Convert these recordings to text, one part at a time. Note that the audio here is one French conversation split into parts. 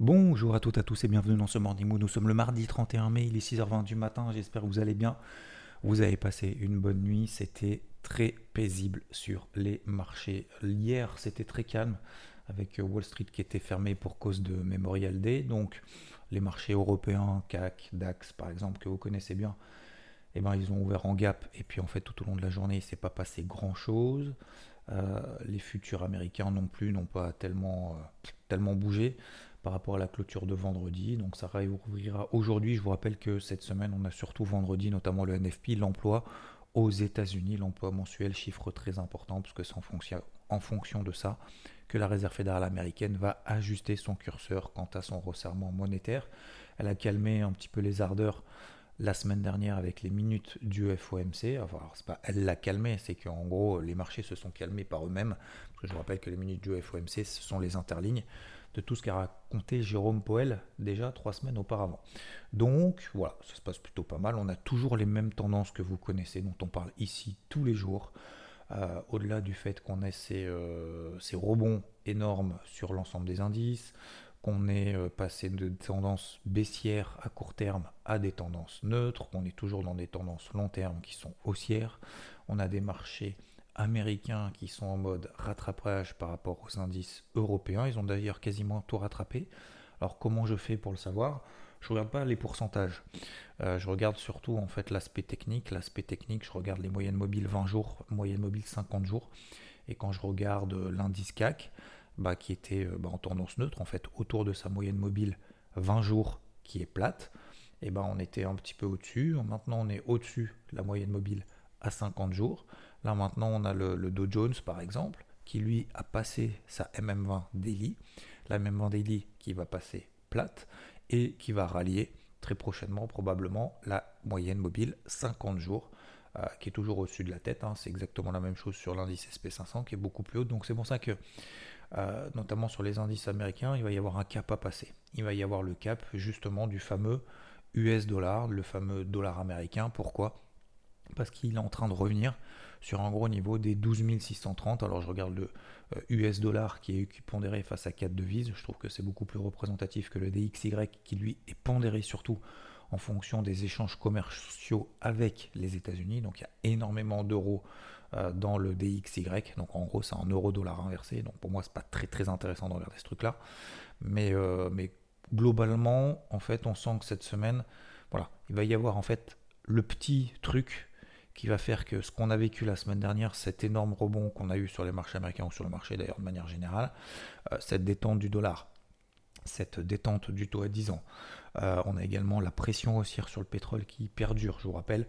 Bonjour à toutes et à tous et bienvenue dans ce Morning Mood. Nous sommes le mardi 31 mai, il est 6h20 du matin. J'espère que vous allez bien. Vous avez passé une bonne nuit. C'était très paisible sur les marchés. Hier, c'était très calme avec Wall Street qui était fermé pour cause de Memorial Day. Donc, les marchés européens, CAC, DAX par exemple, que vous connaissez bien, eh ben, ils ont ouvert en gap. Et puis, en fait, tout au long de la journée, il ne s'est pas passé grand-chose. Euh, les futurs américains non plus n'ont pas tellement, euh, tellement bougé par rapport à la clôture de vendredi. Donc ça réouvrira aujourd'hui. Je vous rappelle que cette semaine, on a surtout vendredi, notamment le NFP, l'emploi aux États-Unis, l'emploi mensuel, chiffre très important, parce que c'est en fonction, de ça que la Réserve fédérale américaine va ajuster son curseur quant à son resserrement monétaire. Elle a calmé un petit peu les ardeurs la semaine dernière avec les minutes du FOMC. Enfin, c'est pas elle l'a calmé, c'est qu'en gros les marchés se sont calmés par eux-mêmes. Parce que je vous rappelle que les minutes du FOMC, ce sont les interlignes de tout ce qu'a raconté Jérôme Poel déjà trois semaines auparavant. Donc voilà, ça se passe plutôt pas mal. On a toujours les mêmes tendances que vous connaissez, dont on parle ici tous les jours. Euh, au-delà du fait qu'on ait ces, euh, ces, rebonds énormes sur l'ensemble des indices, qu'on est euh, passé de tendances baissières à court terme à des tendances neutres, qu'on est toujours dans des tendances long terme qui sont haussières. On a des marchés américains qui sont en mode rattrapage par rapport aux indices européens. Ils ont d'ailleurs quasiment tout rattrapé. Alors comment je fais pour le savoir? Je regarde pas les pourcentages. Euh, je regarde surtout en fait l'aspect technique. L'aspect technique, je regarde les moyennes mobiles 20 jours, moyenne mobile 50 jours. Et quand je regarde l'indice CAC, bah, qui était euh, bah, en tendance neutre, en fait, autour de sa moyenne mobile 20 jours qui est plate, et eh ben on était un petit peu au-dessus. Maintenant, on est au-dessus de la moyenne mobile à 50 jours. Là, maintenant, on a le, Dow Jones, par exemple, qui lui a passé sa MM20 daily, la MM20 daily qui va passer plate et qui va rallier très prochainement probablement la moyenne mobile 50 jours euh, qui est toujours au-dessus de la tête. Hein. C'est exactement la même chose sur l'indice SP500 qui est beaucoup plus haut. Donc c'est pour ça que euh, notamment sur les indices américains, il va y avoir un cap à passer. Il va y avoir le cap justement du fameux US dollar, le fameux dollar américain. Pourquoi? Parce qu'il est en train de revenir sur un gros niveau des 12 630. Alors je regarde le US euh, dollar qui est pondéré face à 4 devises. Je trouve que c'est beaucoup plus représentatif que le DXY qui lui est pondéré surtout en fonction des échanges commerciaux avec les États-Unis. Donc il y a énormément d'euros euh, dans le DXY. Donc en gros, c'est un euro-dollar inversé. Donc pour moi, c'est pas très très intéressant de regarder ce truc-là. Mais, euh, mais globalement, en fait, on sent que cette semaine, voilà, il va y avoir en fait le petit truc qui va faire que ce qu'on a vécu la semaine dernière, cet énorme rebond qu'on a eu sur les marchés américains ou sur le marché d'ailleurs de manière générale, euh, cette détente du dollar, cette détente du taux à 10 ans. on a également la pression haussière sur le pétrole qui perdure. Je vous rappelle,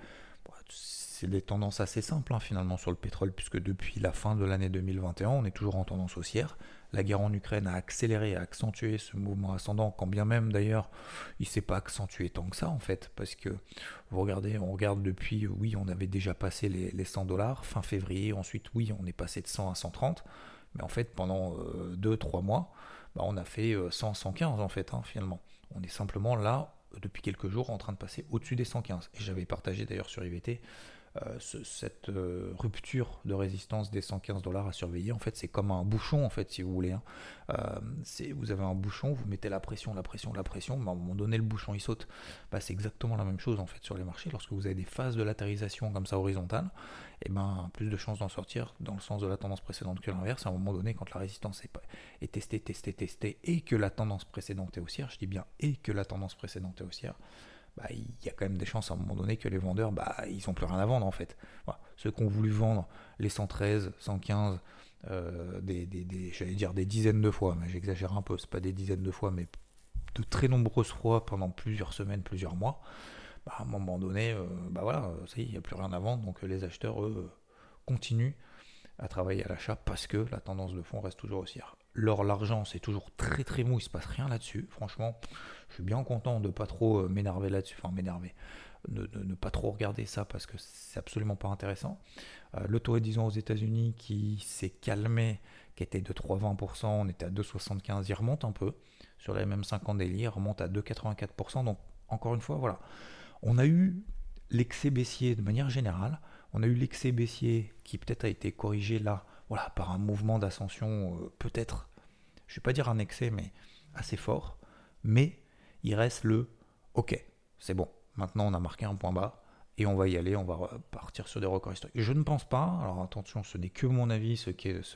c'est des tendances assez simples hein, finalement sur le pétrole, puisque depuis la fin de l'année 2021, on est toujours en tendance haussière. La guerre en Ukraine a accéléré, a accentué ce mouvement ascendant, quand bien même d'ailleurs il ne s'est pas accentué tant que ça en fait, parce que vous regardez, on regarde depuis, oui, on avait déjà passé les, 100 dollars fin février, ensuite oui, on est passé de 100 à 130, mais en fait pendant 2-3 euh, mois, bah, on a fait 100, euh, 115 en fait hein, finalement. On est simplement là depuis quelques jours en train de passer au-dessus des 115. Et j'avais partagé d'ailleurs sur IVT euh, cette euh, rupture de résistance des 115 dollars à surveiller, en fait, c'est comme un bouchon, en fait, si vous voulez. Hein. Euh, vous avez un bouchon, vous mettez la pression, la pression, la pression, mais à un moment donné, le bouchon il saute. Bah, c'est exactement la même chose en fait sur les marchés. Lorsque vous avez des phases de latérisation comme ça horizontale, et eh ben plus de chances d'en sortir dans le sens de la tendance précédente que l'inverse. À un moment donné, quand la résistance est, est testée, testée, testée, et que la tendance précédente est haussière, je dis bien et que la tendance précédente est haussière, bah, il y a quand même des chances à un moment donné que les vendeurs, bah, ils n'ont plus rien à vendre en fait. Ceux qui ont voulu vendre les 113, 115, euh, j'allais dire des dizaines de fois, mais j'exagère un peu, c'est pas des dizaines de fois, mais de très nombreuses fois pendant plusieurs semaines, plusieurs mois, bah, à un moment donné, euh, bah voilà, il n'y a plus rien à vendre, donc les acheteurs, eux, continuent à travailler à l'achat parce que la tendance de fond reste toujours haussière. L'or, l'argent, c'est toujours très très mou, il se passe rien là-dessus. Franchement, je suis bien content de pas trop euh, m'énerver là-dessus, enfin m'énerver, de ne pas trop regarder ça parce que c'est absolument pas intéressant. Euh, le taux, disons, aux États-Unis qui s'est calmé, qui était de 3,20%, on était à 2,75%, il remonte un peu. Sur les mêmes 50 délits, il remonte à 2,84%. Donc, encore une fois, voilà. On a eu l'excès baissier de manière générale. On a eu l'excès baissier qui peut-être a été corrigé là, voilà, par un mouvement d'ascension, euh, peut-être, je ne vais pas dire un excès, mais assez fort. Mais il reste le OK, c'est bon. Maintenant, on a marqué un point bas et on va y aller, on va partir sur des records historiques. Je ne pense pas, alors attention, ce n'est que mon avis, ce,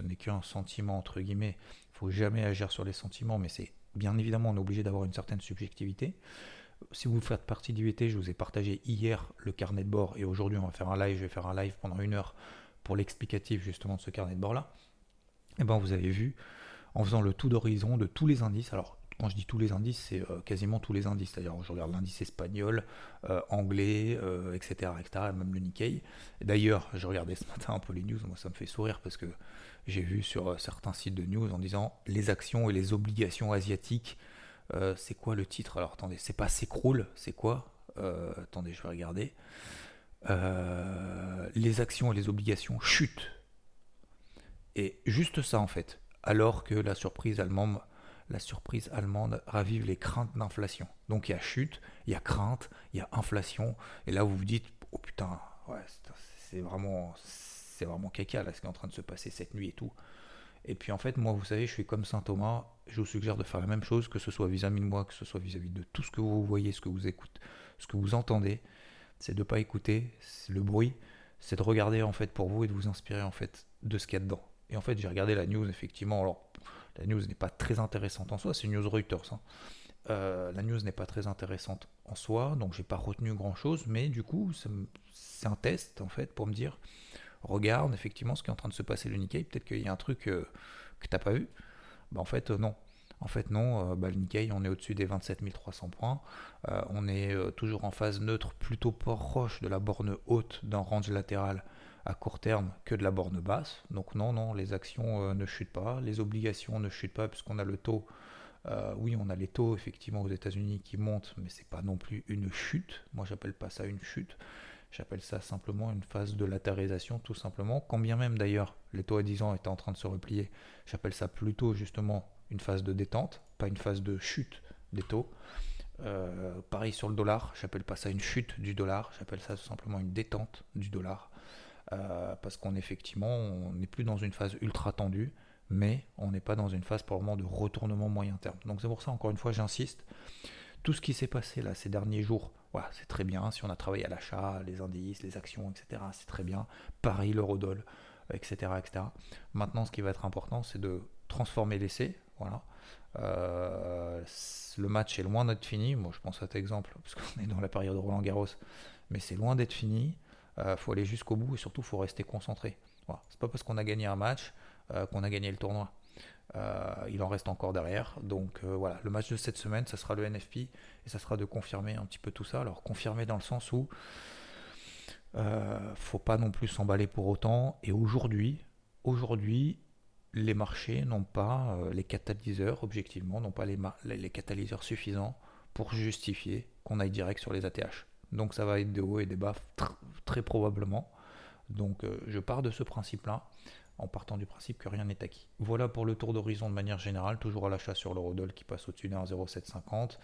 n'est qu'un sentiment, entre guillemets, il faut jamais agir sur les sentiments, mais c'est bien évidemment, on est obligé d'avoir une certaine subjectivité. Si vous faites partie d'IVT, je vous ai partagé hier le carnet de bord, et aujourd'hui on va faire un live, je vais faire un live pendant une heure pour l'explicatif justement de ce carnet de bord-là. Et eh bien vous avez vu, en faisant le tout d'horizon de tous les indices, alors quand je dis tous les indices, c'est euh, quasiment tous les indices. C'est-à-dire, je regarde l'indice espagnol, euh, anglais, etc., euh, etc., même le Nikkei. D'ailleurs, je regardais ce matin un peu les news, moi ça me fait sourire parce que j'ai vu sur certains sites de news en disant les actions et les obligations asiatiques. C'est quoi le titre? Alors attendez, c'est pas s'écroule, c'est quoi? Attendez, je vais regarder. les actions et les obligations chutent. Et juste ça en fait. Alors que la surprise allemande la surprise allemande ravive les craintes d'inflation. Donc il y a chute, il y a crainte, il y a inflation. Et là, vous vous dites, oh putain, ouais, c'est vraiment, c'est vraiment caca là, ce qui est en train de se passer cette nuit et tout. Et puis en fait, moi, vous savez, je suis comme Saint Thomas. Je vous suggère de faire la même chose, que ce soit vis-à-vis de moi, que ce soit vis-à-vis de tout ce que vous voyez, ce que vous écoutez, ce que vous entendez. C'est de ne pas écouter le bruit, c'est de regarder en fait pour vous et de vous inspirer en fait de ce qu'il y a dedans. Et en fait, j'ai regardé la news, effectivement. Alors, la news n'est pas très intéressante en soi, c'est news Reuters. Hein. Euh, la news n'est pas très intéressante en soi, donc j'ai pas retenu grand chose, mais du coup, c'est un test en fait pour me dire regarde effectivement ce qui est en train de se passer le Nikkei, peut-être qu'il y a un truc euh, que t'as pas vu. Bah, en fait, euh, non. En fait, non, bah, le Nikkei, on est au-dessus des 27 300 points. on est toujours en phase neutre, plutôt proche de la borne haute d'un range latéral à court terme que de la borne basse. Donc non, non, les actions euh, ne chutent pas, les obligations ne chutent pas puisqu'on a le taux. Euh, oui, on a les taux effectivement aux États-Unis qui montent, mais c'est pas non plus une chute. Moi, j'appelle pas ça une chute. J'appelle ça simplement une phase de latérisation, tout simplement. Quand bien même d'ailleurs les taux à 10 ans étaient en train de se replier, j'appelle ça plutôt justement une phase de détente, pas une phase de chute des taux. Euh, pareil sur le dollar, j'appelle pas ça une chute du dollar, j'appelle ça tout simplement une détente du dollar. Euh, parce qu'on effectivement, on n'est plus dans une phase ultra tendue, mais on n'est pas dans une phase pour le moment de retournement moyen terme. Donc c'est pour ça, encore une fois, j'insiste, tout ce qui s'est passé là ces derniers jours, c'est très bien. Si on a travaillé à l'achat, les indices, les actions, etc., c'est très bien. Paris, l'eurodoll, etc., etc. Maintenant, ce qui va être important, c'est de transformer l'essai. Euh, le match est loin d'être fini. Moi, je pense à cet exemple, parce qu'on est dans la période de Roland Garros, mais c'est loin d'être fini. Il euh, faut aller jusqu'au bout et surtout il faut rester concentré. Voilà. C'est pas parce qu'on a gagné un match euh, qu'on a gagné le tournoi. Euh, il en reste encore derrière. Donc voilà, le match de cette semaine, ça sera le NFP et ça sera de confirmer un petit peu tout ça. Alors confirmer dans le sens où faut pas non plus s'emballer pour autant. Et aujourd'hui, aujourd'hui, les marchés n'ont pas les catalyseurs, objectivement, n'ont pas les, catalyseurs suffisants pour justifier qu'on aille direct sur les ATH. Donc ça va être des hauts et des bas très probablement. Donc euh, je pars de ce principe-là, en partant du principe que rien n'est acquis. Voilà pour le tour d'horizon de manière générale, toujours à l'achat sur l'eurodoll qui passe au-dessus d'un 0,750.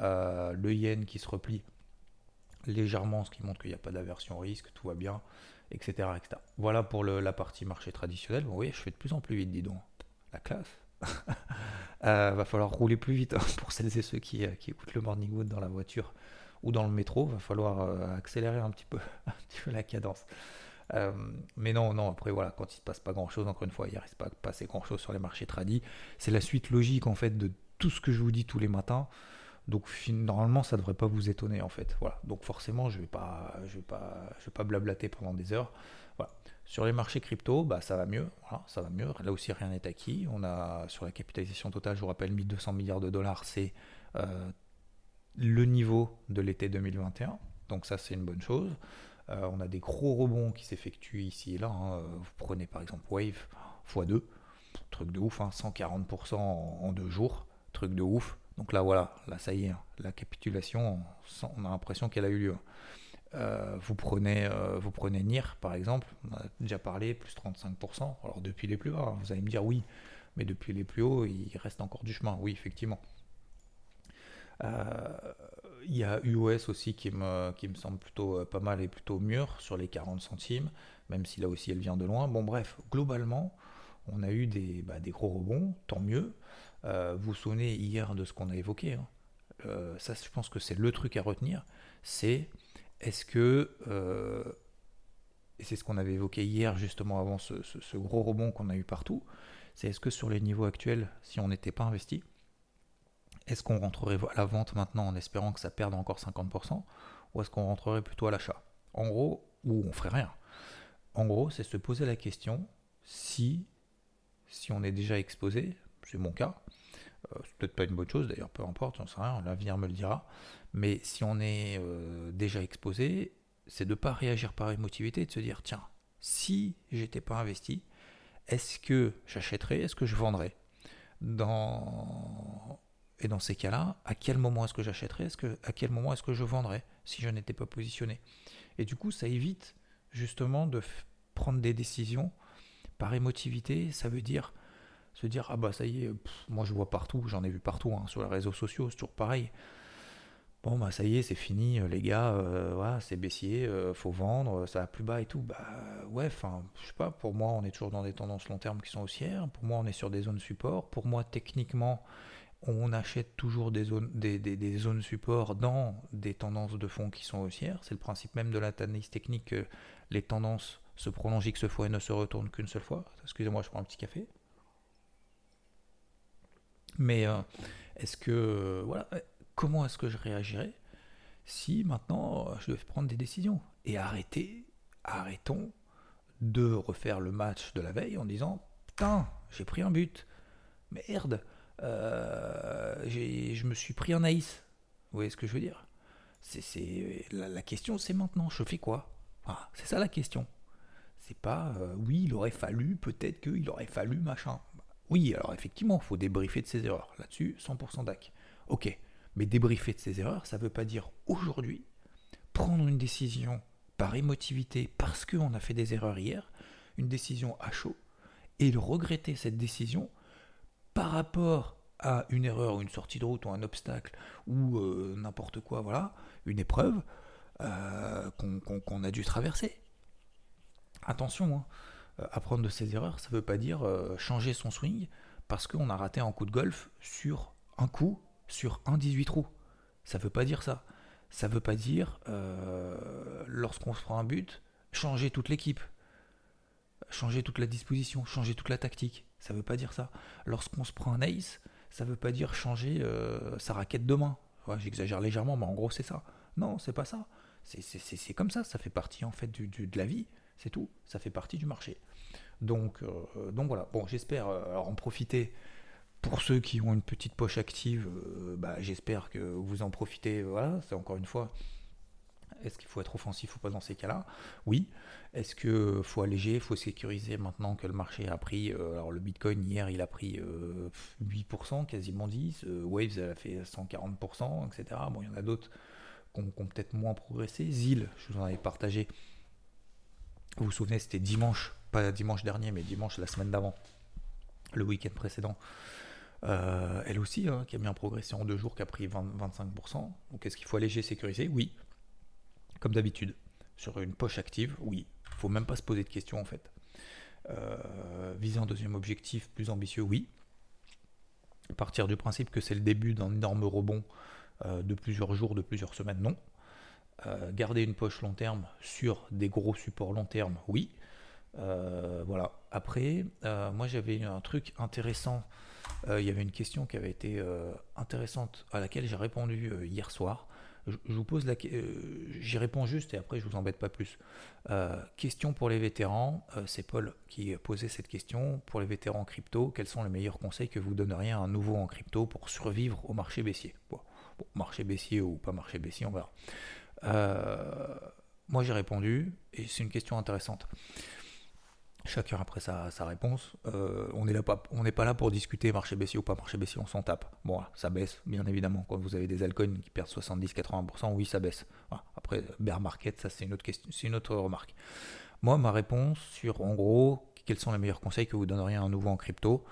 Euh, le yen qui se replie légèrement, ce qui montre qu'il n'y a pas d'aversion risque, tout va bien, etc. Voilà pour la partie marché traditionnel. Vous voyez, je fais de plus en plus vite, dis donc. La classe. euh, va falloir rouler plus vite hein, pour celles et ceux qui, euh, qui écoutent le Morning Wood dans la voiture ou dans le métro, va falloir accélérer un petit peu, la cadence. Euh, mais non, non, après voilà, quand il ne se passe pas grand chose, encore une fois, il ne reste pas passer grand chose sur les marchés tradis. C'est la suite logique en fait de tout ce que je vous dis tous les matins. Donc normalement, ça ne devrait pas vous étonner en fait. Voilà. Donc forcément, je ne vais, vais, pas, je vais pas blablater pendant des heures. Voilà. Sur les marchés crypto, bah, ça va mieux. Ça va mieux. Là aussi, rien n'est acquis. On a sur la capitalisation totale, je vous rappelle, 1200 milliards de dollars, c'est euh, le niveau de l'été 2021. Donc ça, c'est une bonne chose. On a des gros rebonds qui s'effectuent ici et là. Hein. Vous prenez par exemple Wave x2, truc de ouf, 140% hein. en, deux jours, truc de ouf. Donc là voilà, là ça y est, hein. la capitulation, on a l'impression qu'elle a eu lieu. Euh, vous, prenez, euh, vous prenez NIR par exemple, on a déjà parlé, plus 35%. Alors depuis les plus bas, vous allez me dire oui, mais depuis les plus hauts, il reste encore du chemin. Oui, effectivement. Euh, il y a UOS aussi qui me, qui me semble plutôt pas mal et plutôt mûr sur les 40 centimes, même si là aussi elle vient de loin. Bon, bref, globalement, on a eu des, bah, des gros rebonds, tant mieux. vous vous souvenez hier de ce qu'on a évoqué. Hein. ça, je pense que c'est le truc à retenir. C'est est-ce que, euh, et c'est ce qu'on avait évoqué hier justement avant ce, gros rebond qu'on a eu partout, c'est est-ce que sur les niveaux actuels, si on n'était pas investi, est-ce qu'on rentrerait à la vente maintenant en espérant que ça perde encore 50% ou est-ce qu'on rentrerait plutôt à l'achat? En gros, ou on ferait rien. En gros, c'est se poser la question si, si on est déjà exposé, c'est mon cas, euh, c'est peut-être pas une bonne chose d'ailleurs, peu importe, j'en sais rien, l'avenir me le dira. Mais si on est euh, déjà exposé, c'est de ne pas réagir par émotivité, de se dire tiens, si j'étais pas investi, est-ce que j'achèterais, est-ce que je vendrais? Dans... Et dans ces cas-là, à quel moment est-ce que j'achèterais, que, à quel moment est-ce que je vendrais si je n'étais pas positionné? Et du coup, ça évite justement de prendre des décisions par émotivité. Ça veut dire se dire ah bah ça y est, moi je vois partout, j'en ai vu partout hein, sur les réseaux sociaux, c'est toujours pareil. Bon bah ça y est, c'est fini, euh, les gars, euh, c'est baissier, euh, faut vendre, ça va plus bas et tout. Bah ouais, enfin, je sais pas, pour moi on est toujours dans des tendances long terme qui sont haussières, pour moi on est sur des zones support, pour moi techniquement on achète toujours des zones, des, zones support dans des tendances de fond qui sont haussières. C'est le principe même de l'analyse technique que les tendances se prolongent X fois et ne se retournent qu'une seule fois. Excusez-moi, je prends un petit café. Mais euh, est-ce que, euh, voilà, comment est-ce que je réagirais si maintenant euh, je devais prendre des décisions Et arrêter, arrêtons de refaire le match de la veille en disant Putain, j'ai pris un but. Merde, je me suis pris un ace. Vous voyez ce que je veux dire? C'est, la, question, c'est maintenant, je fais quoi? C'est ça la question. C'est pas oui, il aurait fallu, peut-être qu'il aurait fallu, machin. Oui, alors effectivement, il faut débriefer de ses erreurs. Là-dessus, 100% DAC. Ok, mais débriefer de ses erreurs, ça ne veut pas dire aujourd'hui prendre une décision par émotivité parce qu'on a fait des erreurs hier, une décision à chaud, et regretter cette décision par rapport à une erreur ou une sortie de route ou un obstacle ou euh, n'importe quoi, voilà, une épreuve euh, qu'on a dû traverser. Attention, hein, euh, apprendre de ses erreurs, ça ne veut pas dire changer son swing parce qu'on a raté un coup de golf sur un coup, sur un 18 trous. Ça ne veut pas dire ça. Ça ne veut pas dire, lorsqu'on se prend un but, changer toute l'équipe, changer toute la disposition, changer toute la tactique. Ça veut pas dire ça. Lorsqu'on se prend un ace, ça veut pas dire changer sa raquette de main. J'exagère légèrement, mais en gros c'est ça. Non, c'est pas ça. C'est comme ça, ça fait partie en fait de la vie, c'est tout. Ça fait partie du marché. Donc, euh, donc voilà, bon, j'espère euh, en profiter. Pour ceux qui ont une petite poche active, euh, bah, j'espère que vous en profitez. Voilà, c'est encore une fois, est-ce qu'il faut être offensif ou pas dans ces cas-là? Oui. Est-ce qu'il faut alléger, il faut sécuriser maintenant que le marché a pris. alors le Bitcoin hier il a pris 8%, quasiment 10%. Waves elle a fait 140%, etc. Bon, il y en a d'autres qui ont, peut-être moins progressé. ZIL, je vous en avais partagé. Vous vous souvenez, c'était dimanche pas dimanche dernier, mais dimanche la semaine d'avant, le week-end précédent. Euh, elle aussi, hein, qui a bien progressé en deux jours, qui a pris 25%. Donc est-ce qu'il faut alléger, sécuriser? Oui. Comme d'habitude. Sur une poche active, oui. Il faut même pas se poser de questions en fait. Euh, viser un deuxième objectif plus ambitieux, oui. Partir du principe que c'est le début d'un énorme rebond euh, de plusieurs jours, de plusieurs semaines, non. garder une poche long terme sur des gros supports long terme, oui. Euh, voilà. Après, euh, moi j'avais un truc intéressant. Euh, il y avait une question qui avait été intéressante à laquelle j'ai répondu hier soir. Je, vous pose la j'y réponds juste et après je vous embête pas plus. question pour les vétérans, c'est Paul qui posait cette question. Pour les vétérans crypto, quels sont les meilleurs conseils que vous donneriez à un nouveau en crypto pour survivre au marché baissier? Bon, marché baissier ou pas marché baissier, on verra. moi j'ai répondu, et c'est une question intéressante. Chacun après sa, réponse. Euh, on n'est pas, là pour discuter marché baissier ou pas marché baissier, on s'en tape. Bon, ça baisse, bien évidemment. Quand vous avez des altcoins qui perdent 70-80%, oui, ça baisse. Après, bear market, ça c'est une autre question, une autre remarque. Moi, ma réponse sur, en gros, quels sont les meilleurs conseils que vous donneriez à un nouveau en crypto,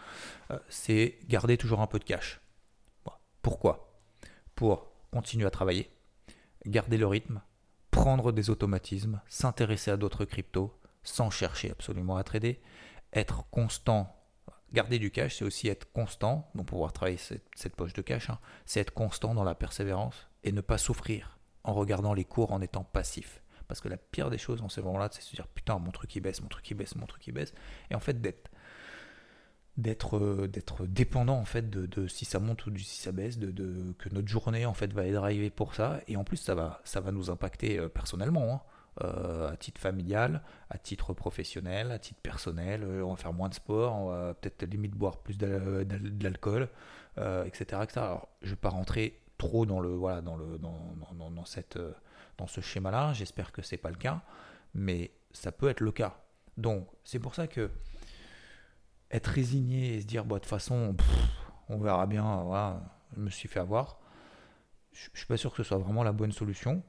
euh, c'est garder toujours un peu de cash. Pourquoi? Pour continuer à travailler, garder le rythme, prendre des automatismes, s'intéresser à d'autres cryptos, sans chercher absolument à trader, être constant. Garder du cash, c'est aussi être constant, donc pouvoir travailler cette, poche de cash, hein. c'est être constant dans la persévérance et ne pas souffrir en regardant les cours en étant passif. Parce que la pire des choses dans ces moments-là, c'est de se dire putain, mon truc il baisse, mon truc il baisse, mon truc il baisse. Et en fait, d'être d'être euh, d'être dépendant en fait de, si ça monte ou si ça baisse de, que notre journée en fait va être arrivée pour ça et en plus ça va ça va nous impacter euh, personnellement hein. Euh, à titre familial, à titre professionnel, à titre personnel. Euh, on va faire moins de sport, on va peut-être limite boire plus d'alcool, euh, etc., Alors, je ne vais pas rentrer trop dans le voilà dans le dans, dans, cette dans ce schéma-là. J'espère que c'est pas le cas, mais ça peut être le cas. Donc c'est pour ça que être résigné et se dire bah, de toute façon on verra bien, voilà, je me suis fait avoir. Je, ne suis pas sûr que ce soit vraiment la bonne solution.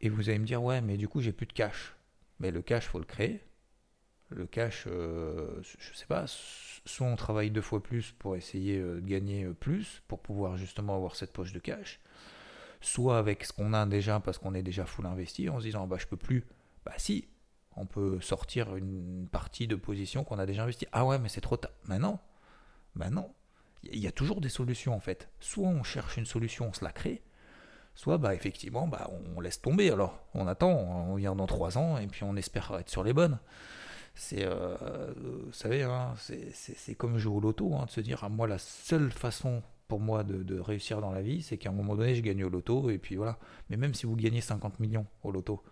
Et vous allez me dire, ouais, mais du coup, j'ai plus de cash. Mais le cash, faut le créer. Le cash, euh, je sais pas, soit on travaille deux fois plus pour essayer euh, de gagner euh, plus, pour pouvoir justement avoir cette poche de cash, soit avec ce qu'on a déjà parce qu'on est déjà full investi, en se disant, bah je peux plus. Bah si, on peut sortir une partie de position qu'on a déjà investi. Ah ouais, mais c'est trop tard. Mais non, bah non. Il y a toujours des solutions en fait. Soit on cherche une solution, on se la crée, soit bah, effectivement bah, on laisse tomber alors, on attend, on vient dans trois ans et puis on espère être sur les bonnes. C'est, euh, vous savez, hein, c'est comme jouer au loto, hein, de se dire, ah, moi la seule façon pour moi de, réussir dans la vie, c'est qu'à un moment donné je gagne au loto et puis voilà. Mais même si vous gagnez 50 millions au loto,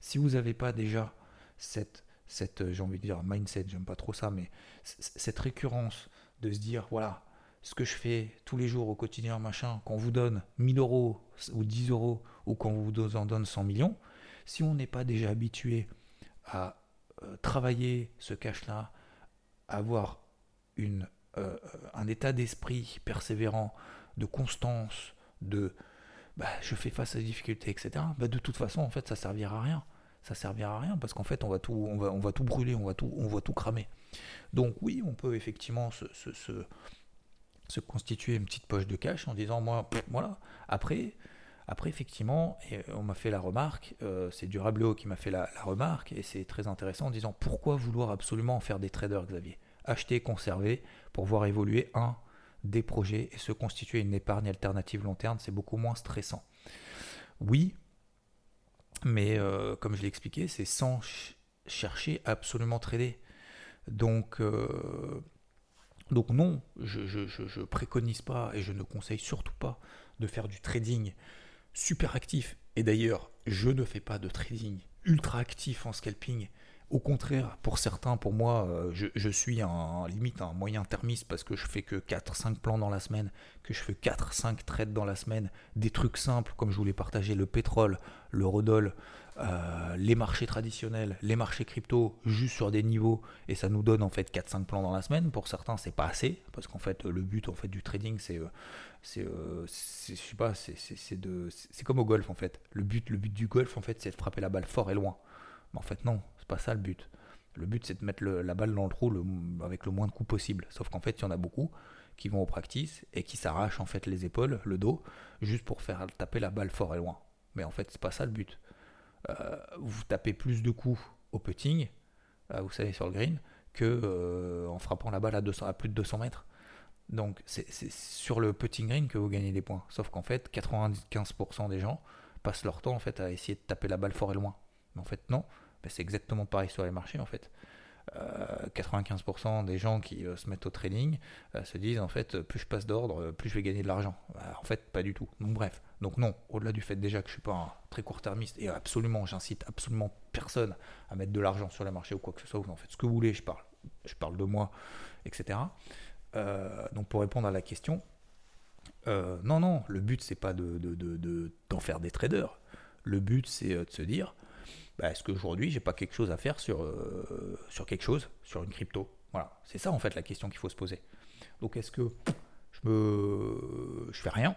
si vous n'avez pas déjà cette, cette j'ai envie de dire mindset, j'aime pas trop ça, mais cette récurrence de se dire, voilà, ce que je fais tous les jours au quotidien, machin, qu'on vous donne 1000 euros ou 10 euros ou qu'on vous en donne 100 millions, si on n'est pas déjà habitué à euh, travailler ce cash-là, avoir une, euh, un état d'esprit persévérant, de constance, de bah, je fais face à des difficultés, etc., bah, de toute façon, en fait, ça servira à rien. Ça servira à rien parce qu'en fait, on va, tout, on, va, on va tout brûler, on va tout, on va tout cramer. Donc, oui, on peut effectivement se se constituer une petite poche de cash en disant moi voilà. Après après effectivement et on m'a fait la remarque euh, c'est Durablo qui m'a fait la, remarque et c'est très intéressant en disant pourquoi vouloir absolument en faire des traders Xavier? Acheter conserver pour voir évoluer un des projets et se constituer une épargne alternative long terme c'est beaucoup moins stressant. Oui mais euh, comme je l'ai expliqué c'est sans chercher à absolument trader. Donc euh, donc non, je ne préconise pas et je ne conseille surtout pas de faire du trading super actif. Et d'ailleurs, je ne fais pas de trading ultra actif en scalping. Au contraire, pour certains, pour moi, euh, je, suis en limite un moyen termiste parce que je fais que 4-5 plans dans la semaine, que je fais 4-5 trades dans la semaine, des trucs simples comme je voulais partager le pétrole, le rodol, euh, les marchés traditionnels, les marchés crypto, juste sur des niveaux, et ça nous donne en fait 4-5 plans dans la semaine. Pour certains, c'est pas assez, parce qu'en fait, le but en fait du trading, c'est, de, comme au golf en fait. Le but, le but du golf en fait, c'est de frapper la balle fort et loin. Mais en fait, non, c'est pas ça le but. Le but, c'est de mettre la balle dans le trou avec le moins de coups possible. Sauf qu'en fait, il y en a beaucoup qui vont au practice et qui s'arrachent en fait les épaules, le dos, juste pour faire taper la balle fort et loin. Mais en fait, c'est pas ça le but. Euh, vous tapez plus de coups au putting, euh, vous savez, sur le green, que euh, en frappant la balle à, 200, à plus de 200 mètres. Donc c'est sur le putting green que vous gagnez des points. Sauf qu'en fait, 95% des gens passent leur temps en fait à essayer de taper la balle fort et loin. Mais en fait, non. Ben, c'est exactement pareil sur les marchés en fait. 95% euh, des gens qui euh, se mettent au trading euh, se disent en fait plus je passe d'ordre, plus je vais gagner de l'argent. Bah, en fait, pas du tout. Donc bref. Donc non, au-delà du fait déjà que je suis pas un très court-termiste et absolument, j'incite absolument personne à mettre de l'argent sur les marchés ou quoi que ce soit. Vous en faites ce que vous voulez. Je parle, je parle de moi, etc. donc pour répondre à la question, non, non, le but c'est pas de, d'en faire des traders. Le but c'est de se dire, bah, est-ce qu'aujourd'hui, j'ai pas quelque chose à faire sur, euh, quelque chose, sur une crypto? Voilà, c'est ça en fait la question qu'il faut se poser. Donc est-ce que je me, je fais rien,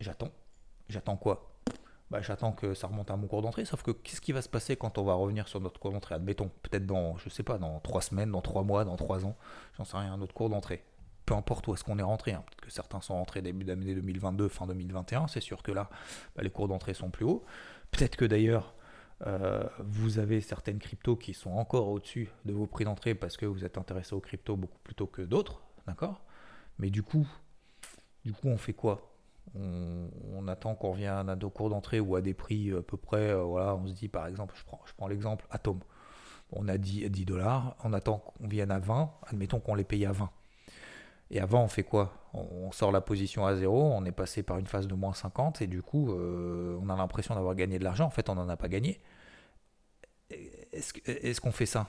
j'attends, j'attends quoi? Bah, j'attends que ça remonte à mon cours d'entrée. Sauf que qu'est-ce qui va se passer quand on va revenir sur notre cours d'entrée? Admettons, peut-être dans, je sais pas, dans trois semaines, dans trois mois, dans trois ans, j'en sais rien, un autre cours d'entrée. Peu importe où est-ce qu'on est rentré. Hein. Peut-être que certains sont rentrés début d'année 2022, fin 2021. C'est sûr que là, bah, les cours d'entrée sont plus hauts. Peut-être que d'ailleurs, euh, vous avez certaines cryptos qui sont encore au-dessus de vos prix d'entrée parce que vous êtes intéressé aux cryptos beaucoup plus tôt que d'autres, d'accord? Mais du coup, du coup, on fait quoi? On, attend qu'on revienne à nos cours d'entrée ou à des prix à peu près, euh, voilà, on se dit par exemple, je prends, je prends l'exemple Atom. On a 10, 10 dollars, on attend qu'on vienne à 20, admettons qu'on les paye à 20. Et avant, on fait quoi? On, sort la position à zéro, on est passé par une phase de moins 50 et du coup, euh, on a l'impression d'avoir gagné de l'argent. En fait, on n'en a pas gagné. Est-ce qu'on fait ça?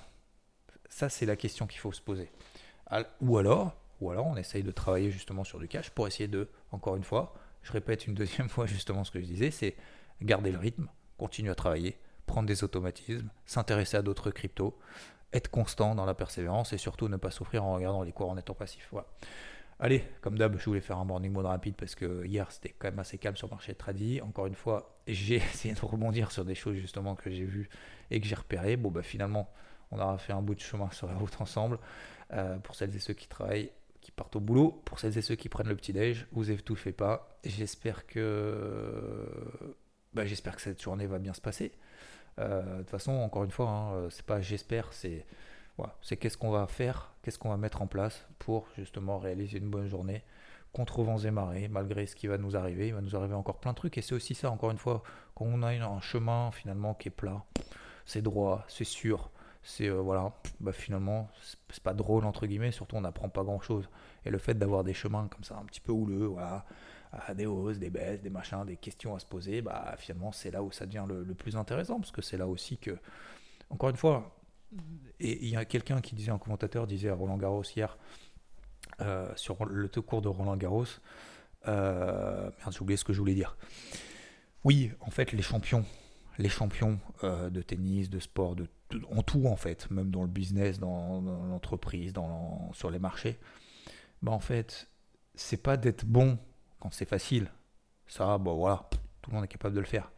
Ça, c'est la question qu'il faut se poser. Ou alors, ou alors, on essaye de travailler justement sur du cash pour essayer de, encore une fois, je répète une deuxième fois justement ce que je disais, c'est garder le rythme, continuer à travailler, prendre des automatismes, s'intéresser à d'autres cryptos, être constant dans la persévérance et surtout ne pas souffrir en regardant les cours en étant passif. Voilà. Allez, comme d'hab, je voulais faire un morning mode rapide parce que hier c'était quand même assez calme sur le marché tradit. Encore une fois, j'ai essayé de rebondir sur des choses justement que j'ai vues et que j'ai repérées. Bon, bah finalement, on aura fait un bout de chemin sur la route ensemble. Euh, pour celles et ceux qui travaillent, qui partent au boulot, pour celles et ceux qui prennent le petit déj, vous tout fait pas. J'espère que, bah, j'espère que cette journée va bien se passer. Euh, de toute façon, encore une fois, hein, c'est pas j'espère, c'est c'est qu'est-ce qu'on va faire, qu'est-ce qu'on va mettre en place pour justement réaliser une bonne journée contre vents et marées, malgré ce qui va nous arriver. Il va nous arriver encore plein de trucs. Et c'est aussi ça, encore une fois, quand on a un chemin finalement qui est plat, c'est droit, c'est sûr, c'est euh, voilà, bah, finalement, c'est pas drôle entre guillemets, surtout on n'apprend pas grand chose. Et le fait d'avoir des chemins comme ça, un petit peu houleux, voilà, des hausses, des baisses, des machins, des questions à se poser, bah finalement c'est là où ça devient le plus intéressant, parce que c'est là aussi que, encore une fois, et il y a quelqu'un qui disait, un commentateur disait à Roland Garros hier, euh, sur le cours de Roland Garros, euh, merde, j'ai oublié ce que je voulais dire. Oui, en fait, les champions, les champions euh, de tennis, de sport, en tout en fait, même dans le business, dans, l'entreprise, dans, sur les marchés, bah en fait, c'est pas d'être bon quand c'est facile. Ça, bon voilà, tout le monde est capable de le faire.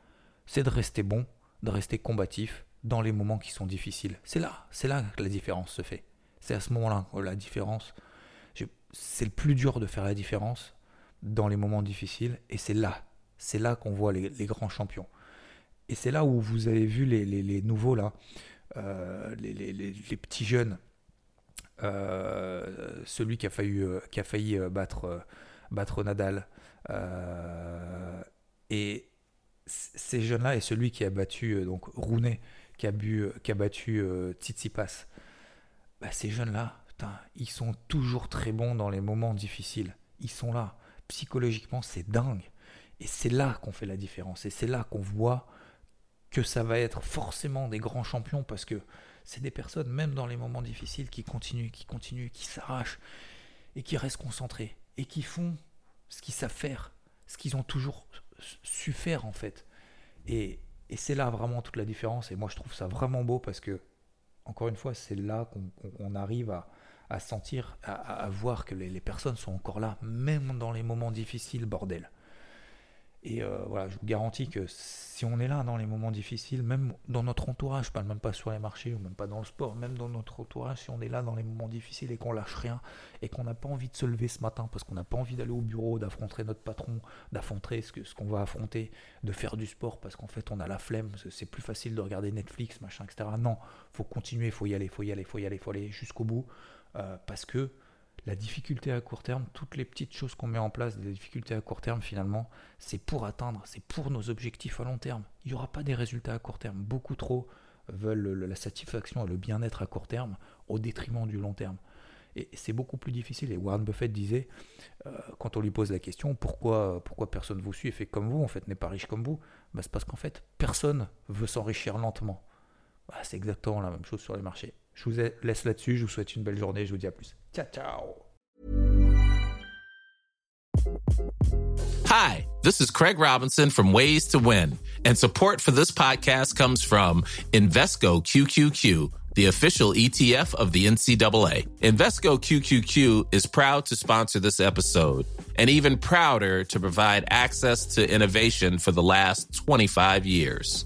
C'est de rester bon, de rester combatif, dans les moments qui sont difficiles. C'est là, c'est là que la différence se fait. C'est à ce moment-là que la différence, c'est le plus dur de faire la différence dans les moments difficiles, et c'est là, c'est là qu'on voit les, grands champions. Et c'est là où vous avez vu les, nouveaux là, euh, les, petits jeunes, euh, celui qui a failli, euh, qui a failli battre, battre Nadal, et ces jeunes-là et celui qui a battu donc Rounet qui a, battu euh, Tsitsipas, bah, ces jeunes-là, ils sont toujours très bons dans les moments difficiles. Ils sont là. Psychologiquement, c'est dingue. Et c'est là qu'on fait la différence. Et c'est là qu'on voit que ça va être forcément des grands champions parce que c'est des personnes, même dans les moments difficiles, qui continuent, qui continuent, qui s'arrachent et qui restent concentrés et qui font ce qu'ils savent faire, ce qu'ils ont toujours su faire en fait. Et, et c'est là vraiment toute la différence. Et moi, je trouve ça vraiment beau parce que, encore une fois, c'est là qu'on arrive à, sentir, à, voir que les, personnes sont encore là, même dans les moments difficiles, bordel. Et euh, voilà, je vous garantis que si on est là dans les moments difficiles, même dans notre entourage, je même pas sur les marchés ou même pas dans le sport, même dans notre entourage, si on est là dans les moments difficiles et qu'on lâche rien et qu'on n'a pas envie de se lever ce matin parce qu'on n'a pas envie d'aller au bureau, d'affronter notre patron, d'affronter ce qu'on qu'on va affronter, de faire du sport parce qu'en fait on a la flemme, c'est plus facile de regarder Netflix, machin, etc. Non, faut continuer, faut y aller, faut y aller, faut y aller, faut aller jusqu'au bout euh, parce que la difficulté à court terme, toutes les petites choses qu'on met en place, des difficultés à court terme finalement, c'est pour atteindre, c'est pour nos objectifs à long terme. Il n'y aura pas des résultats à court terme. Beaucoup trop veulent la satisfaction et le bien-être à court terme au détriment du long terme. Et c'est beaucoup plus difficile. Et Warren Buffett disait, euh, quand on lui pose la question, pourquoi, pourquoi personne vous suit et fait comme vous, en fait, n'est pas riche comme vous? Bah, C'est parce qu'en fait, personne veut s'enrichir lentement. Bah, c'est exactement la même chose sur les marchés. Je vous laisse là-dessus, je vous souhaite une belle journée, je vous dis à plus. Ciao, ciao Hi, this is Craig Robinson from Ways to Win, and support for this podcast comes from Invesco QQQ, the official ETF of the NCAA. Invesco QQQ is proud to sponsor this episode, and even prouder to provide access to innovation for the last 25 years.